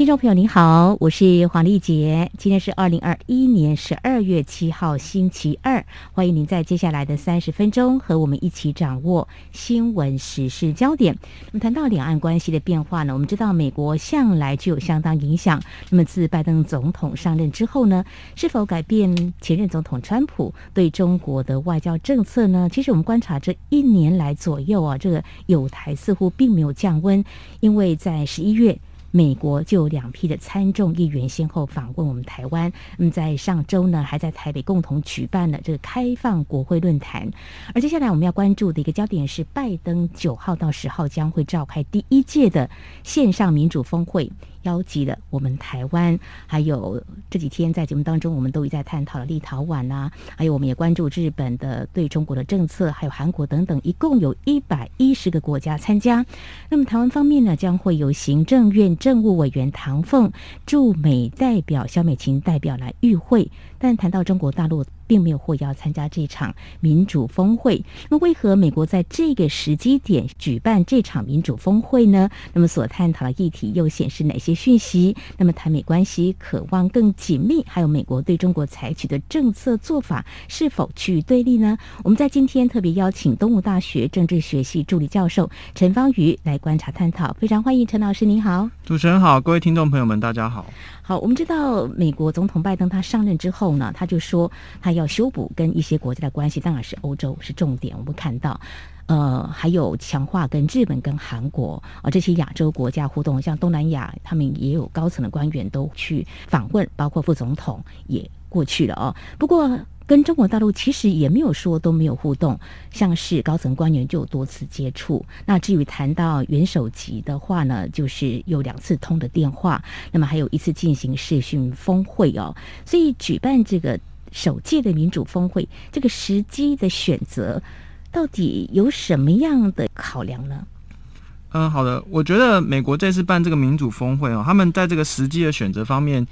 听众朋友您好，我是黄丽杰，今天是二零二一年十二月七号星期二，欢迎您在接下来的三十分钟和我们一起掌握新闻时事焦点。那么谈到两岸关系的变化呢，我们知道美国向来具有相当影响。那么自拜登总统上任之后呢，是否改变前任总统川普对中国的外交政策呢？其实我们观察这一年来左右啊，这个友台似乎并没有降温，因为在十一月。美国就有两批的参众议员先后访问我们台湾，那么在上周呢，还在台北共同举办了这个开放国会论坛。而接下来我们要关注的一个焦点是，拜登九号到十号将会召开第一届的线上民主峰会。邀集了我们台湾，还有这几天在节目当中，我们都一再探讨了立陶宛呐，还有我们也关注日本的对中国的政策，还有韩国等等，一共有一百一十个国家参加。那么台湾方面呢，将会有行政院政务委员唐凤、驻美代表肖美琴代表来与会。但谈到中国大陆。并没有获邀参加这场民主峰会。那么，为何美国在这个时机点举办这场民主峰会呢？那么，所探讨的议题又显示哪些讯息？那么，台美关系渴望更紧密，还有美国对中国采取的政策做法是否趋于对立呢？我们在今天特别邀请东吴大学政治学系助理教授陈方瑜来观察探讨。非常欢迎陈老师，您好，主持人好，各位听众朋友们，大家好。好，我们知道美国总统拜登他上任之后呢，他就说他要修补跟一些国家的关系，当然是欧洲是重点。我们看到，呃，还有强化跟日本跟韩国啊这些亚洲国家互动，像东南亚，他们也有高层的官员都去访问，包括副总统也过去了哦。不过。跟中国大陆其实也没有说都没有互动，像是高层官员就有多次接触。那至于谈到元首级的话呢，就是有两次通的电话，那么还有一次进行视讯峰会哦。所以举办这个首届的民主峰会，这个时机的选择到底有什么样的考量呢？嗯，好的，我觉得美国这次办这个民主峰会哦，他们在这个时机的选择方面。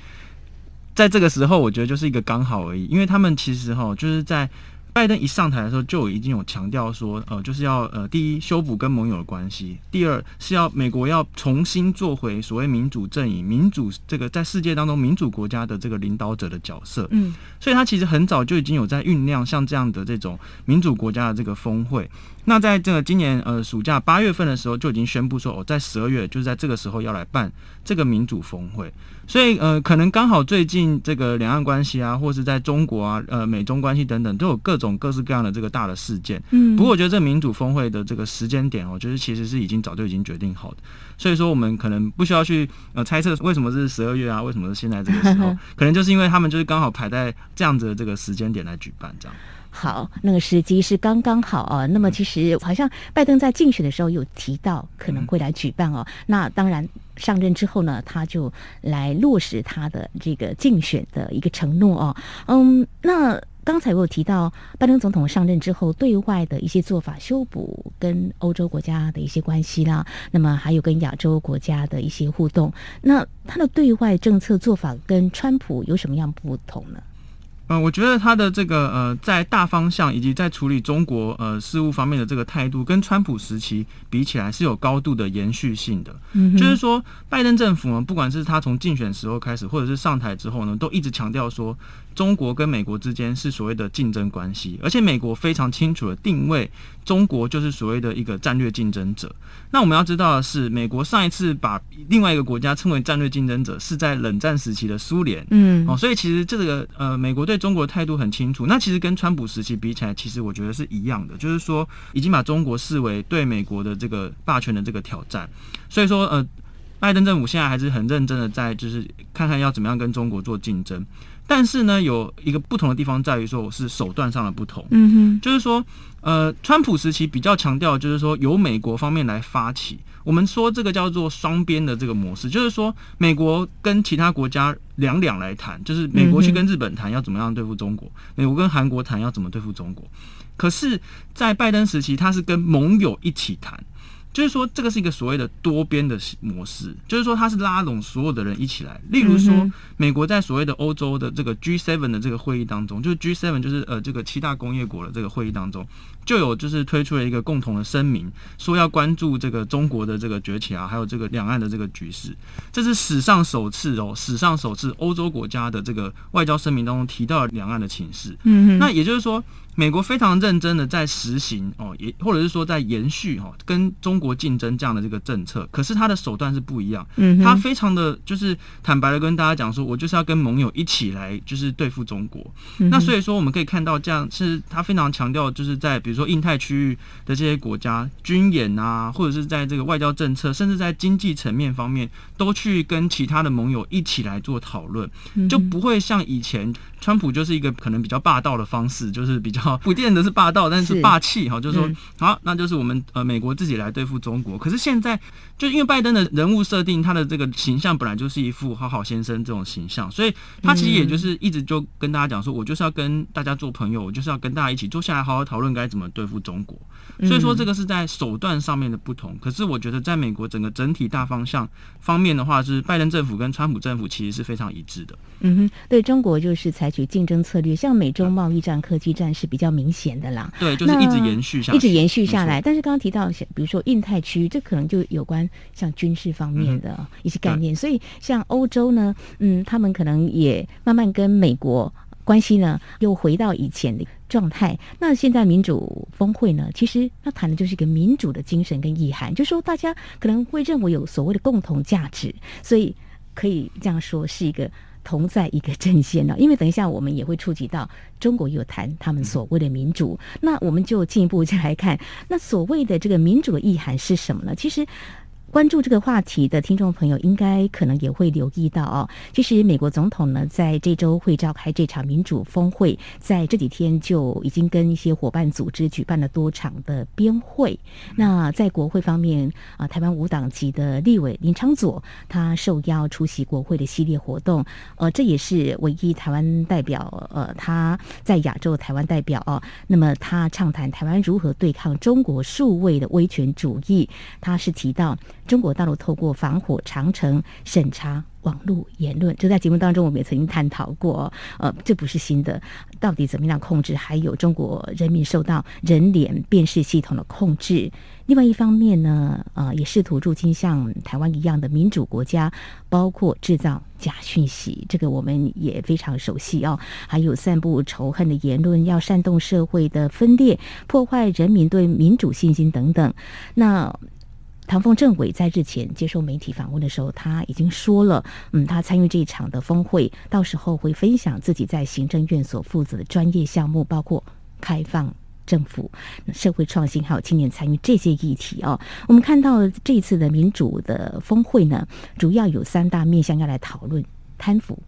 在这个时候，我觉得就是一个刚好而已，因为他们其实哈，就是在拜登一上台的时候，就已经有强调说，呃，就是要呃，第一修补跟盟友的关系，第二是要美国要重新做回所谓民主阵营、民主这个在世界当中民主国家的这个领导者的角色。嗯，所以他其实很早就已经有在酝酿像这样的这种民主国家的这个峰会。那在这个今年呃暑假八月份的时候，就已经宣布说，哦，在十二月就是在这个时候要来办这个民主峰会。所以呃，可能刚好最近这个两岸关系啊，或是在中国啊，呃，美中关系等等，都有各种各式各样的这个大的事件。嗯。不过我觉得这民主峰会的这个时间点，我觉得其实是已经早就已经决定好的。所以说，我们可能不需要去呃猜测为什么是十二月啊，为什么是现在这个时候？可能就是因为他们就是刚好排在这样子的这个时间点来举办这样。好，那个时机是刚刚好啊。那么其实好像拜登在竞选的时候有提到可能会来举办哦。那当然上任之后呢，他就来落实他的这个竞选的一个承诺哦。嗯，那刚才我有提到拜登总统上任之后对外的一些做法，修补跟欧洲国家的一些关系啦，那么还有跟亚洲国家的一些互动。那他的对外政策做法跟川普有什么样不同呢？嗯，我觉得他的这个呃，在大方向以及在处理中国呃事务方面的这个态度，跟川普时期比起来是有高度的延续性的。嗯，就是说，拜登政府呢，不管是他从竞选时候开始，或者是上台之后呢，都一直强调说。中国跟美国之间是所谓的竞争关系，而且美国非常清楚的定位中国就是所谓的一个战略竞争者。那我们要知道的是，美国上一次把另外一个国家称为战略竞争者是在冷战时期的苏联。嗯，哦，所以其实这个呃，美国对中国的态度很清楚。那其实跟川普时期比起来，其实我觉得是一样的，就是说已经把中国视为对美国的这个霸权的这个挑战。所以说呃，拜登政府现在还是很认真的在就是看看要怎么样跟中国做竞争。但是呢，有一个不同的地方在于说，我是手段上的不同。嗯哼，就是说，呃，川普时期比较强调，就是说由美国方面来发起。我们说这个叫做双边的这个模式，就是说美国跟其他国家两两来谈，就是美国去跟日本谈要怎么样对付中国，美国跟韩国谈要怎么对付中国。可是，在拜登时期，他是跟盟友一起谈。就是说这个是一个所谓的多边的模式，就是说它是拉拢所有的人一起来。例如说，美国在所谓的欧洲的这个 G7 的这个会议当中，就是 G7 就是呃这个七大工业国的这个会议当中。就有就是推出了一个共同的声明，说要关注这个中国的这个崛起啊，还有这个两岸的这个局势，这是史上首次哦，史上首次欧洲国家的这个外交声明当中提到了两岸的情势。嗯，那也就是说。美国非常认真的在实行哦，也或者是说在延续哈跟中国竞争这样的这个政策，可是他的手段是不一样。嗯，他非常的就是坦白的跟大家讲说，我就是要跟盟友一起来就是对付中国。那所以说我们可以看到，这样是他非常强调，就是在比如说印太区域的这些国家军演啊，或者是在这个外交政策，甚至在经济层面方面，都去跟其他的盟友一起来做讨论，就不会像以前川普就是一个可能比较霸道的方式，就是比较。不见得是霸道，但是霸气哈，就是说好，那就是我们呃美国自己来对付中国。可是现在就因为拜登的人物设定，他的这个形象本来就是一副好好先生这种形象，所以他其实也就是一直就跟大家讲说，我就是要跟大家做朋友，我就是要跟大家一起坐下来好好讨论该怎么对付中国。所以说这个是在手段上面的不同。可是我觉得在美国整个整体大方向方面的话，是拜登政府跟川普政府其实是非常一致的。嗯哼，对中国就是采取竞争策略，像美洲贸易战、科技战是比较明显的啦。对，就是一直延续下，一直延续下来。但是刚刚提到，比如说印太区，这可能就有关像军事方面的一些概念。所以像欧洲呢，嗯，他们可能也慢慢跟美国关系呢又回到以前的状态。那现在民主峰会呢，其实它谈的就是一个民主的精神跟意涵，就是说大家可能会认为有所谓的共同价值，所以可以这样说是一个。同在一个阵线呢，因为等一下我们也会触及到中国有谈他们所谓的民主，那我们就进一步再来看，那所谓的这个民主的意涵是什么呢？其实。关注这个话题的听众朋友，应该可能也会留意到哦。其实美国总统呢，在这周会召开这场民主峰会，在这几天就已经跟一些伙伴组织举办了多场的边会。那在国会方面啊，台湾无党籍的立委林昌佐，他受邀出席国会的系列活动。呃，这也是唯一台湾代表，呃，他在亚洲台湾代表哦。那么他畅谈台湾如何对抗中国数位的威权主义。他是提到。中国大陆透过防火长城审查网络言论，这在节目当中我们也曾经探讨过。呃，这不是新的，到底怎么样控制？还有中国人民受到人脸辨识系统的控制。另外一方面呢，呃，也试图入侵像台湾一样的民主国家，包括制造假讯息，这个我们也非常熟悉哦。还有散布仇恨的言论，要煽动社会的分裂，破坏人民对民主信心等等。那唐凤政委在日前接受媒体访问的时候，他已经说了，嗯，他参与这一场的峰会，到时候会分享自己在行政院所负责的专业项目，包括开放政府、社会创新，还有青年参与这些议题哦。我们看到这次的民主的峰会呢，主要有三大面向要来讨论：贪腐、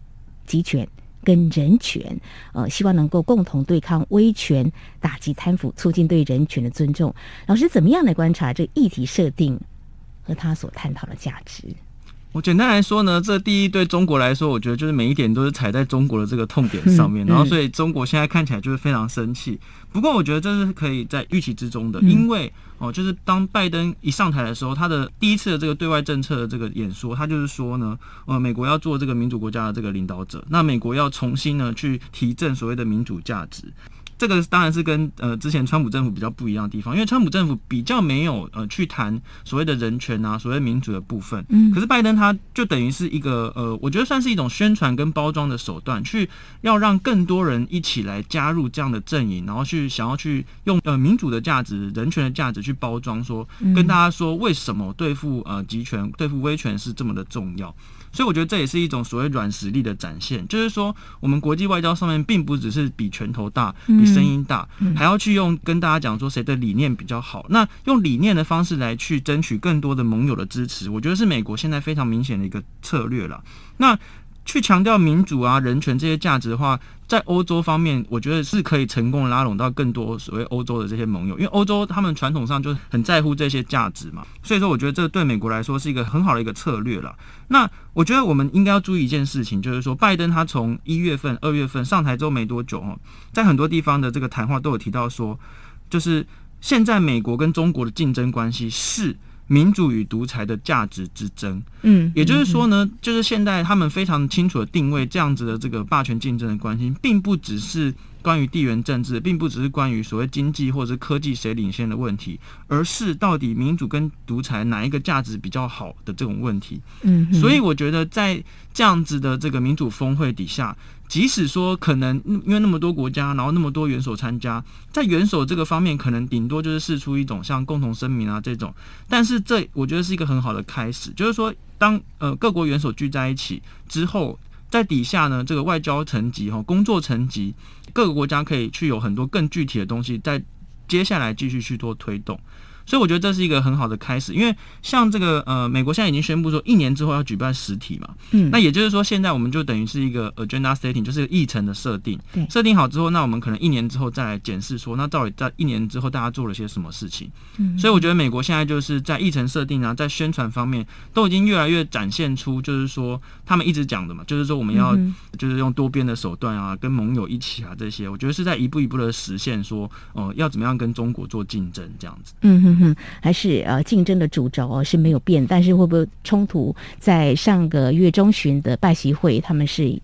集权跟人权。呃，希望能够共同对抗威权，打击贪腐，促进对人权的尊重。老师怎么样来观察这议题设定？和他所探讨的价值，我简单来说呢，这第一对中国来说，我觉得就是每一点都是踩在中国的这个痛点上面，然后所以中国现在看起来就是非常生气。不过我觉得这是可以在预期之中的，因为哦，就是当拜登一上台的时候，他的第一次的这个对外政策的这个演说，他就是说呢，呃，美国要做这个民主国家的这个领导者，那美国要重新呢去提振所谓的民主价值。这个当然是跟呃之前川普政府比较不一样的地方，因为川普政府比较没有呃去谈所谓的人权啊，所谓民主的部分。嗯，可是拜登他就等于是一个呃，我觉得算是一种宣传跟包装的手段，去要让更多人一起来加入这样的阵营，然后去想要去用呃民主的价值、人权的价值去包装，说跟大家说为什么对付呃集权、对付威权是这么的重要。所以我觉得这也是一种所谓软实力的展现，就是说我们国际外交上面并不只是比拳头大、比声音大，还要去用跟大家讲说谁的理念比较好。那用理念的方式来去争取更多的盟友的支持，我觉得是美国现在非常明显的一个策略了。那去强调民主啊、人权这些价值的话。在欧洲方面，我觉得是可以成功拉拢到更多所谓欧洲的这些盟友，因为欧洲他们传统上就很在乎这些价值嘛，所以说我觉得这对美国来说是一个很好的一个策略了。那我觉得我们应该要注意一件事情，就是说拜登他从一月份、二月份上台之后没多久哦，在很多地方的这个谈话都有提到说，就是现在美国跟中国的竞争关系是。民主与独裁的价值之争。嗯，也就是说呢，就是现在他们非常清楚的定位这样子的这个霸权竞争的关系，并不只是。关于地缘政治，并不只是关于所谓经济或者是科技谁领先的问题，而是到底民主跟独裁哪一个价值比较好的这种问题。嗯，所以我觉得在这样子的这个民主峰会底下，即使说可能因为那么多国家，然后那么多元首参加，在元首这个方面，可能顶多就是试出一种像共同声明啊这种，但是这我觉得是一个很好的开始，就是说当呃各国元首聚在一起之后。在底下呢，这个外交层级哈，工作层级，各个国家可以去有很多更具体的东西，在接下来继续去做推动。所以我觉得这是一个很好的开始，因为像这个呃，美国现在已经宣布说一年之后要举办实体嘛，嗯，那也就是说现在我们就等于是一个 agenda setting，就是议程的设定，对，设定好之后，那我们可能一年之后再来检视说，那到底在一年之后大家做了些什么事情，嗯，所以我觉得美国现在就是在议程设定啊，在宣传方面都已经越来越展现出，就是说他们一直讲的嘛，就是说我们要就是用多边的手段啊，跟盟友一起啊这些，我觉得是在一步一步的实现说，哦，要怎么样跟中国做竞争这样子，嗯哼嗯。还是呃竞争的主轴是没有变，但是会不会冲突？在上个月中旬的拜习会，他们是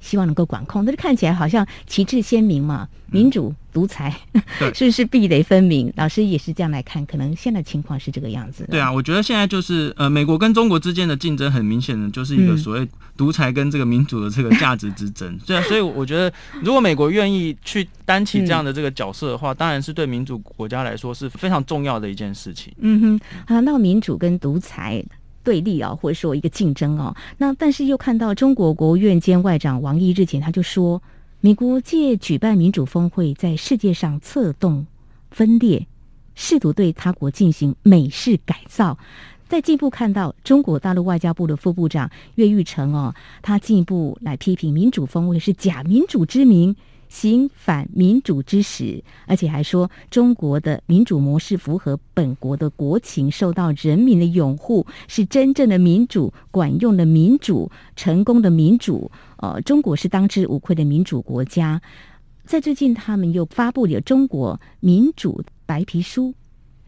希望能够管控，但是看起来好像旗帜鲜明嘛，民主独裁 是不是壁垒分明。老师也是这样来看，可能现在情况是这个样子。对啊，我觉得现在就是呃，美国跟中国之间的竞争很明显的就是一个所谓独裁跟这个民主的这个价值之争。对啊，所以我觉得如果美国愿意去担起这样的这个角色的话，当然是对民主国家来说是非常重要的一件事情。嗯哼，好，那民主跟独裁对立啊，或者说一个竞争哦，那但是又看到中国国务院兼外长王毅日前他就说。美国借举办民主峰会，在世界上策动分裂，试图对他国进行美式改造。再进一步看到中国大陆外交部的副部长岳玉成哦，他进一步来批评民主峰会是假民主之名。行反民主之实，而且还说中国的民主模式符合本国的国情，受到人民的拥护，是真正的民主、管用的民主、成功的民主。呃，中国是当之无愧的民主国家。在最近，他们又发布了中国民主白皮书。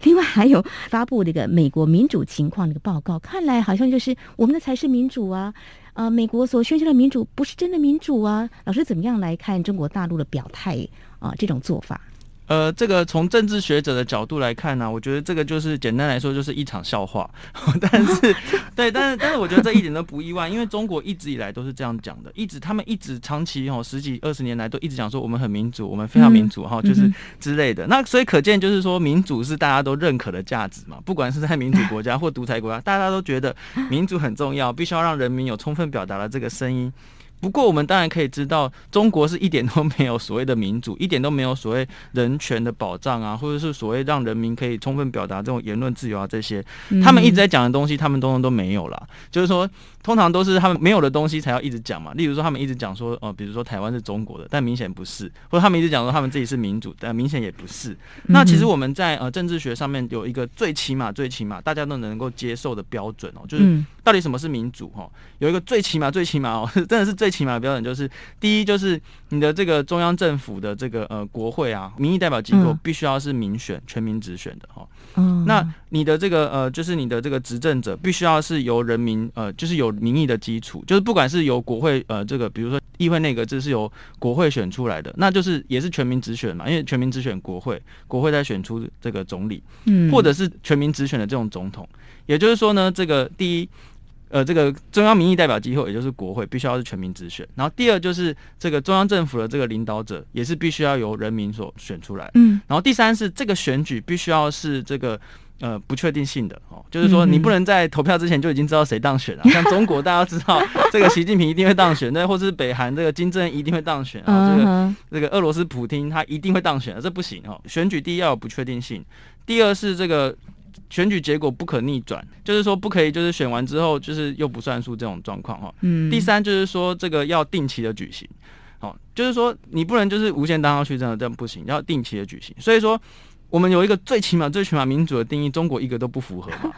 另外还有发布这个美国民主情况的一个报告，看来好像就是我们的才是民主啊，啊，美国所宣称的民主不是真的民主啊。老师怎么样来看中国大陆的表态啊？这种做法？呃，这个从政治学者的角度来看呢，我觉得这个就是简单来说就是一场笑话。但是，对，但是，但是，我觉得这一点都不意外，因为中国一直以来都是这样讲的，一直他们一直长期哦十几二十年来都一直讲说我们很民主，我们非常民主哈，就是之类的。那所以可见就是说民主是大家都认可的价值嘛，不管是在民主国家或独裁国家，大家都觉得民主很重要，必须要让人民有充分表达的这个声音。不过，我们当然可以知道，中国是一点都没有所谓的民主，一点都没有所谓人权的保障啊，或者是所谓让人民可以充分表达这种言论自由啊，这些他们一直在讲的东西，他们通通都没有了。就是说，通常都是他们没有的东西才要一直讲嘛。例如说，他们一直讲说，哦，比如说台湾是中国的，但明显不是；或者他们一直讲说他们自己是民主，但明显也不是。那其实我们在呃政治学上面有一个最起码、最起码大家都能够接受的标准哦，就是到底什么是民主哈？有一个最起码、最起码哦，真的是最。起码的标准就是，第一就是你的这个中央政府的这个呃国会啊，民意代表机构必须要是民选、全民直选的哈。嗯，那你的这个呃，就是你的这个执政者必须要是由人民呃，就是有民意的基础，就是不管是由国会呃这个，比如说议会内阁制是由国会选出来的，那就是也是全民直选嘛，因为全民直选国会，国会再选出这个总理，嗯，或者是全民直选的这种总统。也就是说呢，这个第一。呃，这个中央民意代表机构，也就是国会，必须要是全民直选。然后第二就是这个中央政府的这个领导者，也是必须要由人民所选出来。嗯。然后第三是这个选举必须要是这个呃不确定性的哦，就是说你不能在投票之前就已经知道谁当选了。像中国大家知道这个习近平一定会当选，那或者是北韩这个金正恩一定会当选啊，这个这个俄罗斯普京他一定会当选，这不行哦。选举第一要有不确定性，第二是这个。选举结果不可逆转，就是说不可以，就是选完之后就是又不算数这种状况哈。嗯。第三就是说这个要定期的举行，哦，就是说你不能就是无限当上去，这样这样不行，要定期的举行。所以说我们有一个最起码最起码民主的定义，中国一个都不符合嘛。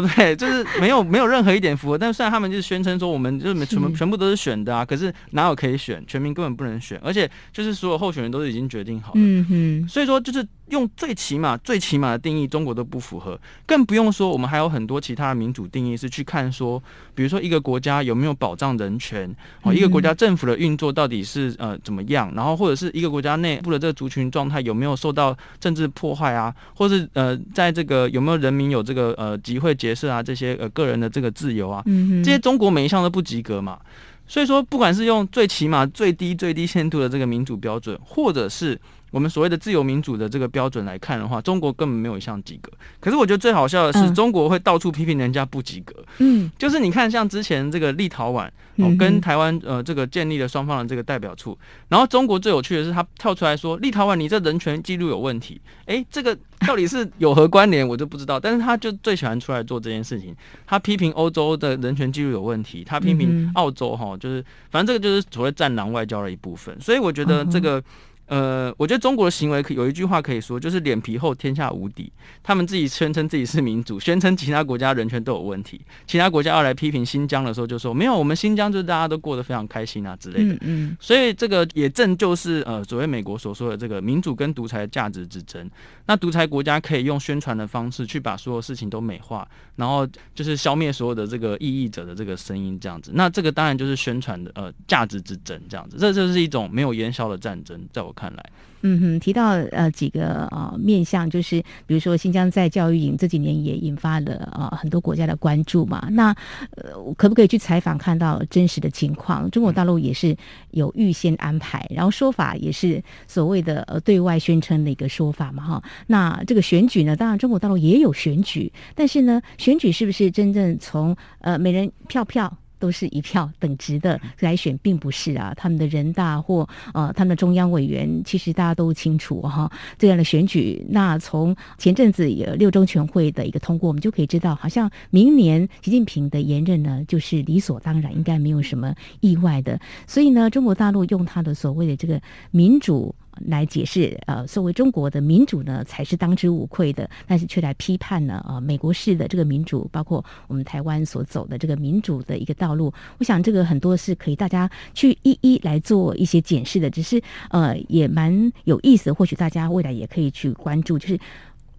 对不对？就是没有没有任何一点符合。但虽然他们就是宣称说我们就是全部全部都是选的啊，可是哪有可以选？全民根本不能选，而且就是所有候选人都是已经决定好了。嗯哼，所以说就是。用最起码、最起码的定义，中国都不符合，更不用说我们还有很多其他的民主定义是去看说，比如说一个国家有没有保障人权，哦，一个国家政府的运作到底是呃怎么样，然后或者是一个国家内部的这个族群状态有没有受到政治破坏啊，或是呃在这个有没有人民有这个呃集会结社啊这些呃个人的这个自由啊，这些中国每一项都不及格嘛，所以说不管是用最起码、最低、最低限度的这个民主标准，或者是。我们所谓的自由民主的这个标准来看的话，中国根本没有一项及格。可是我觉得最好笑的是，中国会到处批评人家不及格。嗯，就是你看，像之前这个立陶宛哦跟台湾呃这个建立了双方的这个代表处，然后中国最有趣的是，他跳出来说立陶宛你这人权记录有问题。哎，这个到底是有何关联，我就不知道。但是他就最喜欢出来做这件事情，他批评欧洲的人权记录有问题，他批评澳洲哈，就是反正这个就是所谓战狼外交的一部分。所以我觉得这个。呃，我觉得中国的行为可有一句话可以说，就是脸皮厚，天下无敌。他们自己宣称自己是民主，宣称其他国家人权都有问题。其他国家要来批评新疆的时候，就说没有，我们新疆就是大家都过得非常开心啊之类的。嗯嗯。所以这个也正就是呃，所谓美国所说的这个民主跟独裁的价值之争。那独裁国家可以用宣传的方式去把所有事情都美化，然后就是消灭所有的这个异议者的这个声音，这样子。那这个当然就是宣传的呃价值之争，这样子。这就是一种没有烟消的战争，在我看来。嗯哼，提到呃几个呃面向，就是比如说新疆在教育营这几年也引发了呃很多国家的关注嘛。那呃可不可以去采访看到真实的情况？中国大陆也是有预先安排，然后说法也是所谓的呃对外宣称的一个说法嘛哈。那这个选举呢，当然中国大陆也有选举，但是呢选举是不是真正从呃每人票票？都是一票等值的来选，并不是啊。他们的人大或呃，他们的中央委员，其实大家都清楚哈。这样的选举，那从前阵子六中全会的一个通过，我们就可以知道，好像明年习近平的连任呢，就是理所当然，应该没有什么意外的。所以呢，中国大陆用他的所谓的这个民主。来解释，呃，作为中国的民主呢，才是当之无愧的，但是却来批判呢，啊，美国式的这个民主，包括我们台湾所走的这个民主的一个道路，我想这个很多是可以大家去一一来做一些检视的，只是呃，也蛮有意思，或许大家未来也可以去关注，就是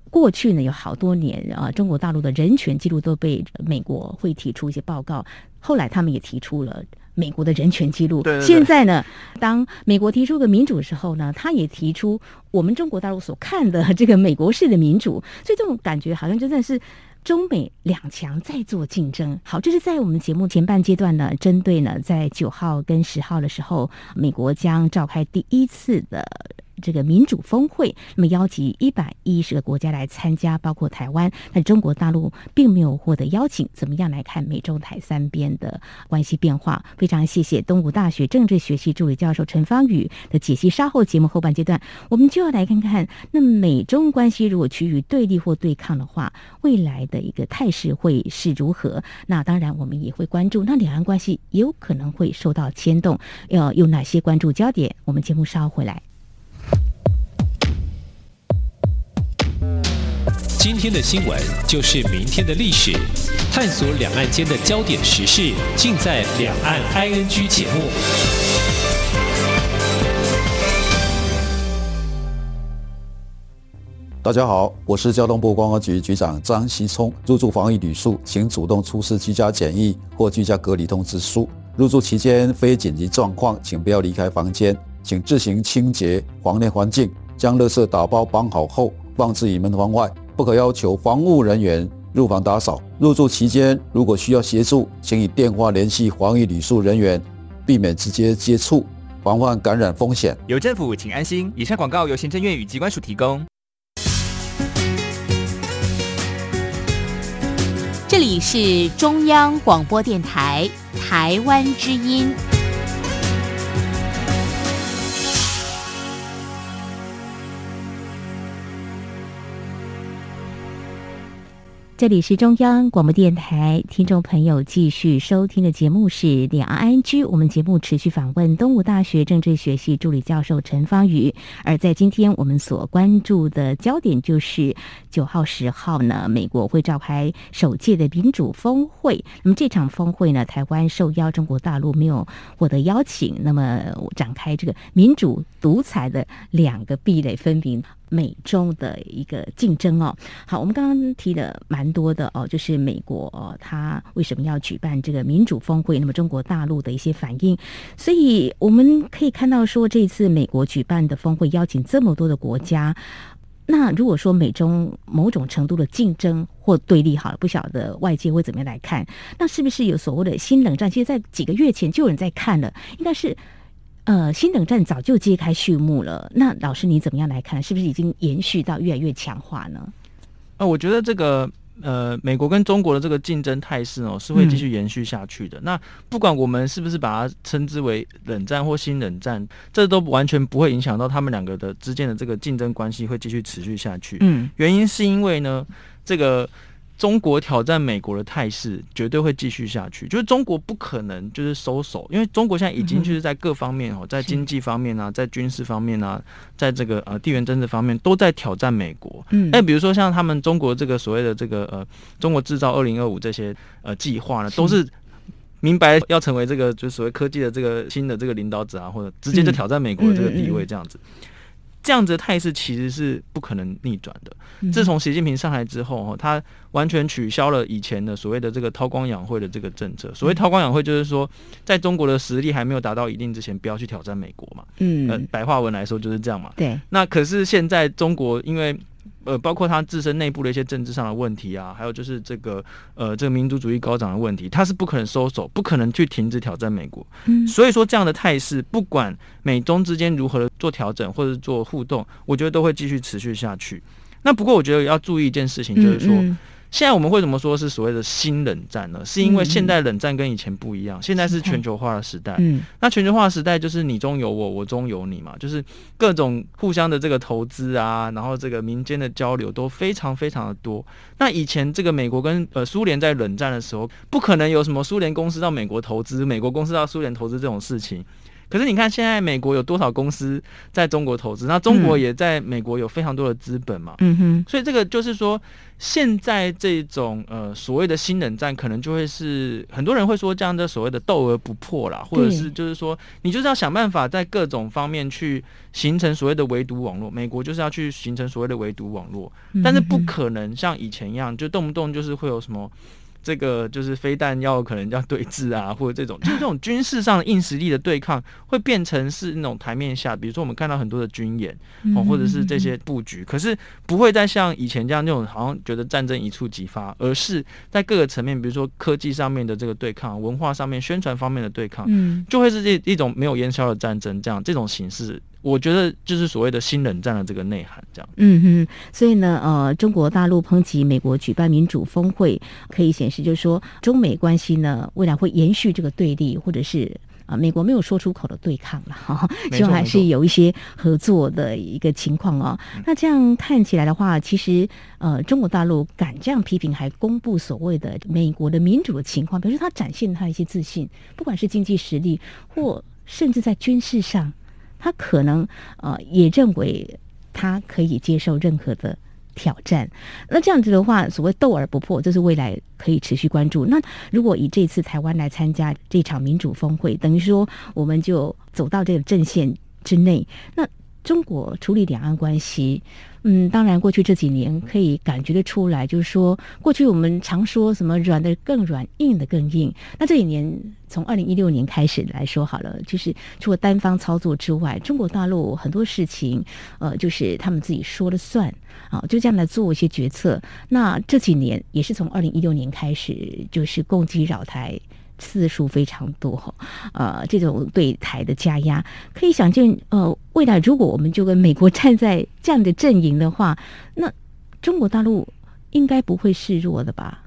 过去呢有好多年啊，中国大陆的人权记录都被美国会提出一些报告，后来他们也提出了。美国的人权记录，现在呢，当美国提出个民主的时候呢，他也提出我们中国大陆所看的这个美国式的民主，所以这种感觉好像真的是中美两强在做竞争。好，这是在我们节目前半阶段呢，针对呢，在九号跟十号的时候，美国将召开第一次的。这个民主峰会，那么邀集一百一十个国家来参加，包括台湾，但中国大陆并没有获得邀请。怎么样来看美中台三边的关系变化？非常谢谢东吴大学政治学系助理教授陈芳宇的解析。稍后节目后半阶段，我们就要来看看，那美中关系如果趋于对立或对抗的话，未来的一个态势会是如何？那当然，我们也会关注，那两岸关系有可能会受到牵动，要有哪些关注焦点？我们节目稍后回来。今天的新闻就是明天的历史，探索两岸间的焦点时事，尽在《两岸 ING》节目。大家好，我是交通部观光局局长张锡聪。入住防疫旅宿，请主动出示居家检疫或居家隔离通知书。入住期间非紧急状况，请不要离开房间，请自行清洁房内环境，将垃圾打包绑好后放置于门房外。不可要求防务人员入房打扫。入住期间，如果需要协助，请以电话联系防疫旅宿人员，避免直接接触，防范感染风险。有政府，请安心。以上广告由行政院与机关署提供。这里是中央广播电台台湾之音。这里是中央广播电台，听众朋友继续收听的节目是两岸 N G。我们节目持续访问东吴大学政治学系助理教授陈芳宇。而在今天我们所关注的焦点就是九号、十号呢，美国会召开首届的民主峰会。那么这场峰会呢，台湾受邀，中国大陆没有获得邀请。那么展开这个民主独裁的两个壁垒分明。美中的一个竞争哦，好，我们刚刚提的蛮多的哦，就是美国哦，它为什么要举办这个民主峰会？那么中国大陆的一些反应，所以我们可以看到说，这次美国举办的峰会邀请这么多的国家，那如果说美中某种程度的竞争或对立，好了，不晓得外界会怎么样来看？那是不是有所谓的新冷战？其实，在几个月前就有人在看了，应该是。呃，新冷战早就揭开序幕了。那老师你怎么样来看？是不是已经延续到越来越强化呢？呃，我觉得这个呃，美国跟中国的这个竞争态势哦，是会继续延续下去的。那不管我们是不是把它称之为冷战或新冷战，这都完全不会影响到他们两个的之间的这个竞争关系会继续持续下去。嗯，原因是因为呢，这个。中国挑战美国的态势绝对会继续下去，就是中国不可能就是收手，因为中国现在已经就是在各方面哦，在经济方面啊，在军事方面啊，在这个呃地缘政治方面都在挑战美国。嗯，哎，比如说像他们中国这个所谓的这个呃中国制造二零二五这些呃计划呢，都是明白要成为这个就是所谓科技的这个新的这个领导者啊，或者直接就挑战美国的这个地位这样子。这样子的态势其实是不可能逆转的。自从习近平上台之后，哈，他完全取消了以前的所谓的这个韬光养晦的这个政策。所谓韬光养晦，就是说，在中国的实力还没有达到一定之前，不要去挑战美国嘛。嗯，白话文来说就是这样嘛。对。那可是现在中国因为。呃，包括他自身内部的一些政治上的问题啊，还有就是这个呃，这个民族主义高涨的问题，他是不可能收手，不可能去停止挑战美国。嗯，所以说这样的态势，不管美中之间如何的做调整或者做互动，我觉得都会继续持续下去。那不过我觉得要注意一件事情，就是说。现在我们会怎么说是所谓的新冷战呢？是因为现代冷战跟以前不一样，现在是全球化的时代。嗯，那全球化的时代就是你中有我，我中有你嘛，就是各种互相的这个投资啊，然后这个民间的交流都非常非常的多。那以前这个美国跟呃苏联在冷战的时候，不可能有什么苏联公司到美国投资，美国公司到苏联投资这种事情。可是你看，现在美国有多少公司在中国投资？那中国也在美国有非常多的资本嘛。嗯哼。所以这个就是说，现在这种呃所谓的新冷战，可能就会是很多人会说这样的所谓的斗而不破啦，或者是就是说，你就是要想办法在各种方面去形成所谓的围堵网络。美国就是要去形成所谓的围堵网络，但是不可能像以前一样，就动不动就是会有什么。这个就是飞弹要可能要对峙啊，或者这种就是这种军事上的硬实力的对抗，会变成是那种台面下，比如说我们看到很多的军演哦，或者是这些布局，可是不会再像以前这样那种好像觉得战争一触即发，而是在各个层面，比如说科技上面的这个对抗，文化上面、宣传方面的对抗，嗯，就会是这一种没有烟消的战争，这样这种形式。我觉得就是所谓的新冷战的这个内涵，这样。嗯哼，所以呢，呃，中国大陆抨击美国举办民主峰会，可以显示就是说，中美关系呢未来会延续这个对立，或者是啊，美国没有说出口的对抗了 哈，希望还是有一些合作的一个情况哦。那这样看起来的话，其实呃，中国大陆敢这样批评，还公布所谓的美国的民主的情况，表示他展现他一些自信，不管是经济实力，或甚至在军事上。他可能呃也认为他可以接受任何的挑战，那这样子的话，所谓斗而不破，这是未来可以持续关注。那如果以这次台湾来参加这场民主峰会，等于说我们就走到这个阵线之内，那中国处理两岸关系。嗯，当然，过去这几年可以感觉得出来，就是说，过去我们常说什么软的更软，硬的更硬。那这几年，从二零一六年开始来说好了，就是除了单方操作之外，中国大陆很多事情，呃，就是他们自己说了算啊，就这样来做一些决策。那这几年也是从二零一六年开始，就是攻击扰台。次数非常多，呃，这种对台的加压，可以想见，呃，未来如果我们就跟美国 站在这样的阵营的话，那中国大陆应该不会示弱的吧？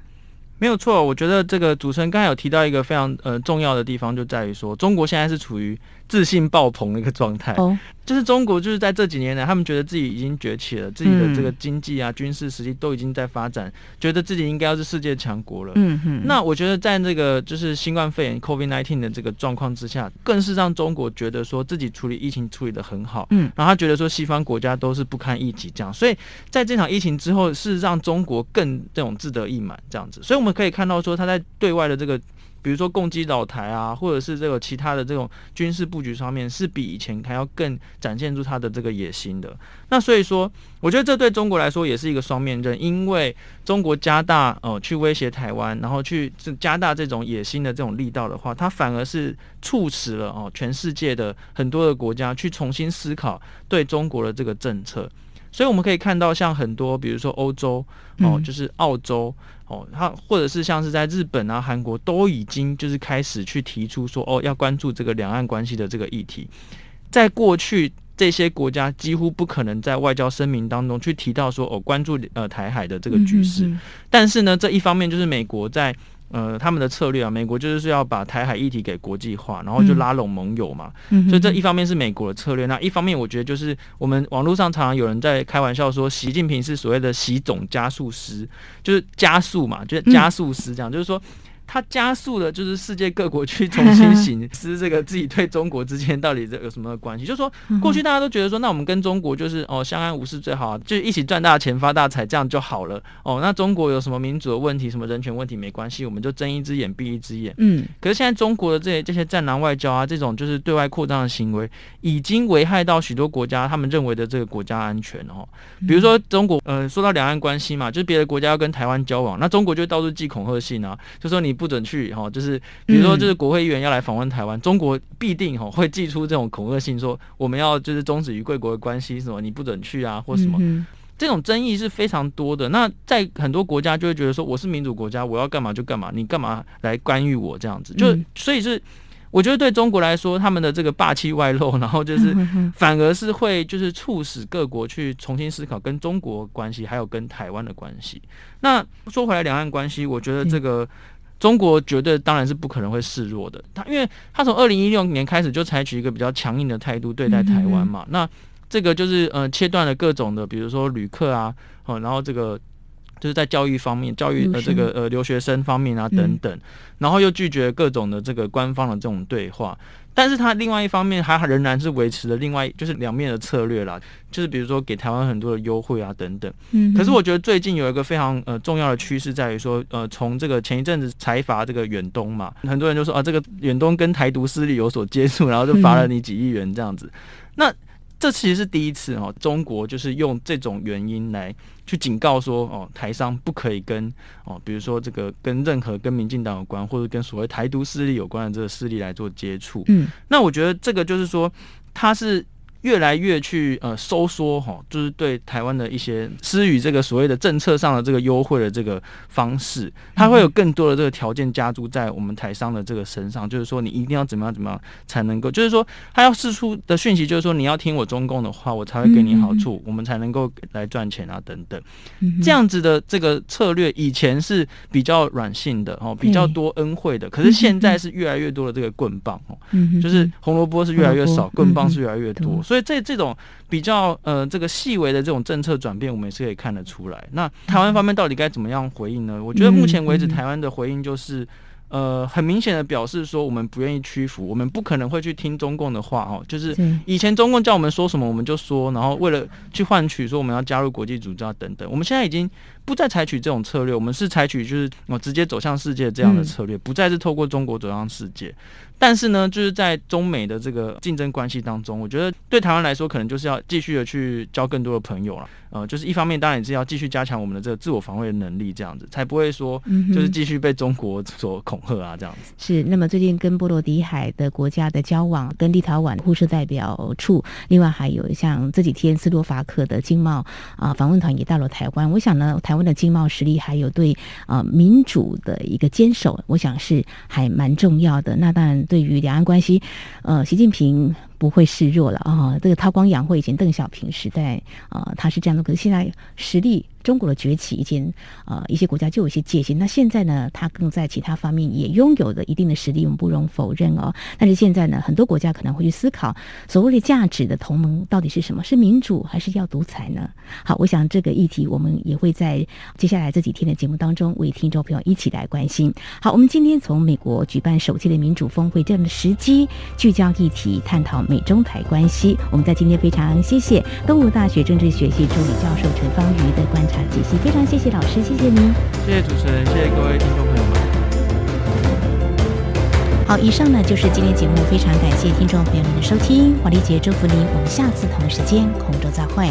没有错，我觉得这个主持人刚才有提到一个非常呃重要的地方，就在于说中国现在是处于自信爆棚的一个状态。哦，就是中国就是在这几年来，他们觉得自己已经崛起了，自己的这个经济啊、军事实力都已经在发展，觉得自己应该要是世界强国了。嗯哼。那我觉得在这个就是新冠肺炎 （COVID-19） 的这个状况之下，更是让中国觉得说自己处理疫情处理的很好。嗯。然后他觉得说西方国家都是不堪一击这样，所以在这场疫情之后，是让中国更这种自得意满这样子。所以我们。可以看到，说他在对外的这个，比如说攻击老台啊，或者是这个其他的这种军事布局上面，是比以前还要更展现出他的这个野心的。那所以说，我觉得这对中国来说也是一个双面刃，因为中国加大哦去威胁台湾，然后去加大这种野心的这种力道的话，它反而是促使了哦全世界的很多的国家去重新思考对中国的这个政策。所以我们可以看到，像很多，比如说欧洲哦，就是澳洲哦，它或者是像是在日本啊、韩国，都已经就是开始去提出说，哦，要关注这个两岸关系的这个议题。在过去，这些国家几乎不可能在外交声明当中去提到说，哦，关注呃台海的这个局势。但是呢，这一方面就是美国在。呃，他们的策略啊，美国就是要把台海议题给国际化，然后就拉拢盟友嘛。所以这一方面是美国的策略，那一方面我觉得就是我们网络上常常有人在开玩笑说，习近平是所谓的习总加速师，就是加速嘛，就是加速师这样，就是说。它加速了，就是世界各国去重新醒 思这个自己对中国之间到底这有什么关系？就是说，过去大家都觉得说，那我们跟中国就是哦相安无事最好，就一起赚大钱发大财，这样就好了。哦，那中国有什么民主的问题、什么人权问题没关系，我们就睁一只眼闭一只眼。嗯。可是现在中国的这些这些战狼外交啊，这种就是对外扩张的行为，已经危害到许多国家他们认为的这个国家安全哦。比如说中国，呃，说到两岸关系嘛，就是别的国家要跟台湾交往，那中国就到处寄恐吓信啊，就说你。不准去哈，就是比如说，就是国会议员要来访问台湾，中国必定哈会寄出这种恐吓信，说我们要就是终止与贵国的关系，什么你不准去啊，或什么，这种争议是非常多的。那在很多国家就会觉得说，我是民主国家，我要干嘛就干嘛，你干嘛来干预我这样子？就所以是。我觉得对中国来说，他们的这个霸气外露，然后就是反而是会就是促使各国去重新思考跟中国关系，还有跟台湾的关系。那说回来，两岸关系，我觉得这个中国绝对当然是不可能会示弱的。他因为他从二零一六年开始就采取一个比较强硬的态度对待台湾嘛，那这个就是呃切断了各种的，比如说旅客啊，哦，然后这个。就是在教育方面，教育呃这个呃留学生方面啊等等，然后又拒绝各种的这个官方的这种对话，但是他另外一方面还仍然是维持了另外就是两面的策略啦，就是比如说给台湾很多的优惠啊等等。嗯，可是我觉得最近有一个非常呃重要的趋势在于说，呃从这个前一阵子财阀这个远东嘛，很多人就说啊这个远东跟台独势力有所接触，然后就罚了你几亿元这样子。那这其实是第一次哦，中国就是用这种原因来。去警告说哦，台商不可以跟哦，比如说这个跟任何跟民进党有关或者跟所谓台独势力有关的这个势力来做接触。嗯，那我觉得这个就是说，他是。越来越去呃收缩哈，就是对台湾的一些施予这个所谓的政策上的这个优惠的这个方式，它会有更多的这个条件加注在我们台商的这个身上，就是说你一定要怎么样怎么样才能够，就是说他要释出的讯息就是说你要听我中共的话，我才会给你好处，我们才能够来赚钱啊等等，这样子的这个策略以前是比较软性的哦，比较多恩惠的，可是现在是越来越多的这个棍棒哦，就是红萝卜是越来越少，棍棒是越来越多。所以这这种比较呃这个细微的这种政策转变，我们也是可以看得出来。那台湾方面到底该怎么样回应呢？我觉得目前为止，台湾的回应就是。呃，很明显的表示说，我们不愿意屈服，我们不可能会去听中共的话哦。就是以前中共叫我们说什么，我们就说，然后为了去换取说我们要加入国际组织啊等等，我们现在已经不再采取这种策略，我们是采取就是我直接走向世界这样的策略，不再是透过中国走向世界。但是呢，就是在中美的这个竞争关系当中，我觉得对台湾来说，可能就是要继续的去交更多的朋友了。呃，就是一方面当然也是要继续加强我们的这个自我防卫的能力，这样子才不会说就是继续被中国所恐吓啊，这样子。是。那么最近跟波罗的海的国家的交往，跟立陶宛互设代表处，另外还有像这几天斯洛伐克的经贸啊访问团也到了台湾。我想呢，台湾的经贸实力还有对啊民主的一个坚守，我想是还蛮重要的。那当然，对于两岸关系，呃，习近平。不会示弱了啊！这个韬光养晦，以前邓小平时代啊，他是这样的。可是现在实力中国的崛起以前，呃，一些国家就有一些戒心。那现在呢，它更在其他方面也拥有了一定的实力，我们不容否认哦。但是现在呢，很多国家可能会去思考，所谓的价值的同盟到底是什么？是民主还是要独裁呢？好，我想这个议题我们也会在接下来这几天的节目当中为听众朋友一起来关心。好，我们今天从美国举办首届的民主峰会这样的时机，聚焦议题，探讨美中台关系。我们在今天非常谢谢东吴大学政治学系助理教授陈芳瑜的关解析，非常谢谢老师，谢谢您，谢谢主持人，谢谢各位听众朋友们。好，以上呢就是今天节目，非常感谢听众朋友们的收听，华丽姐祝福您，我们下次同一时间空中再会。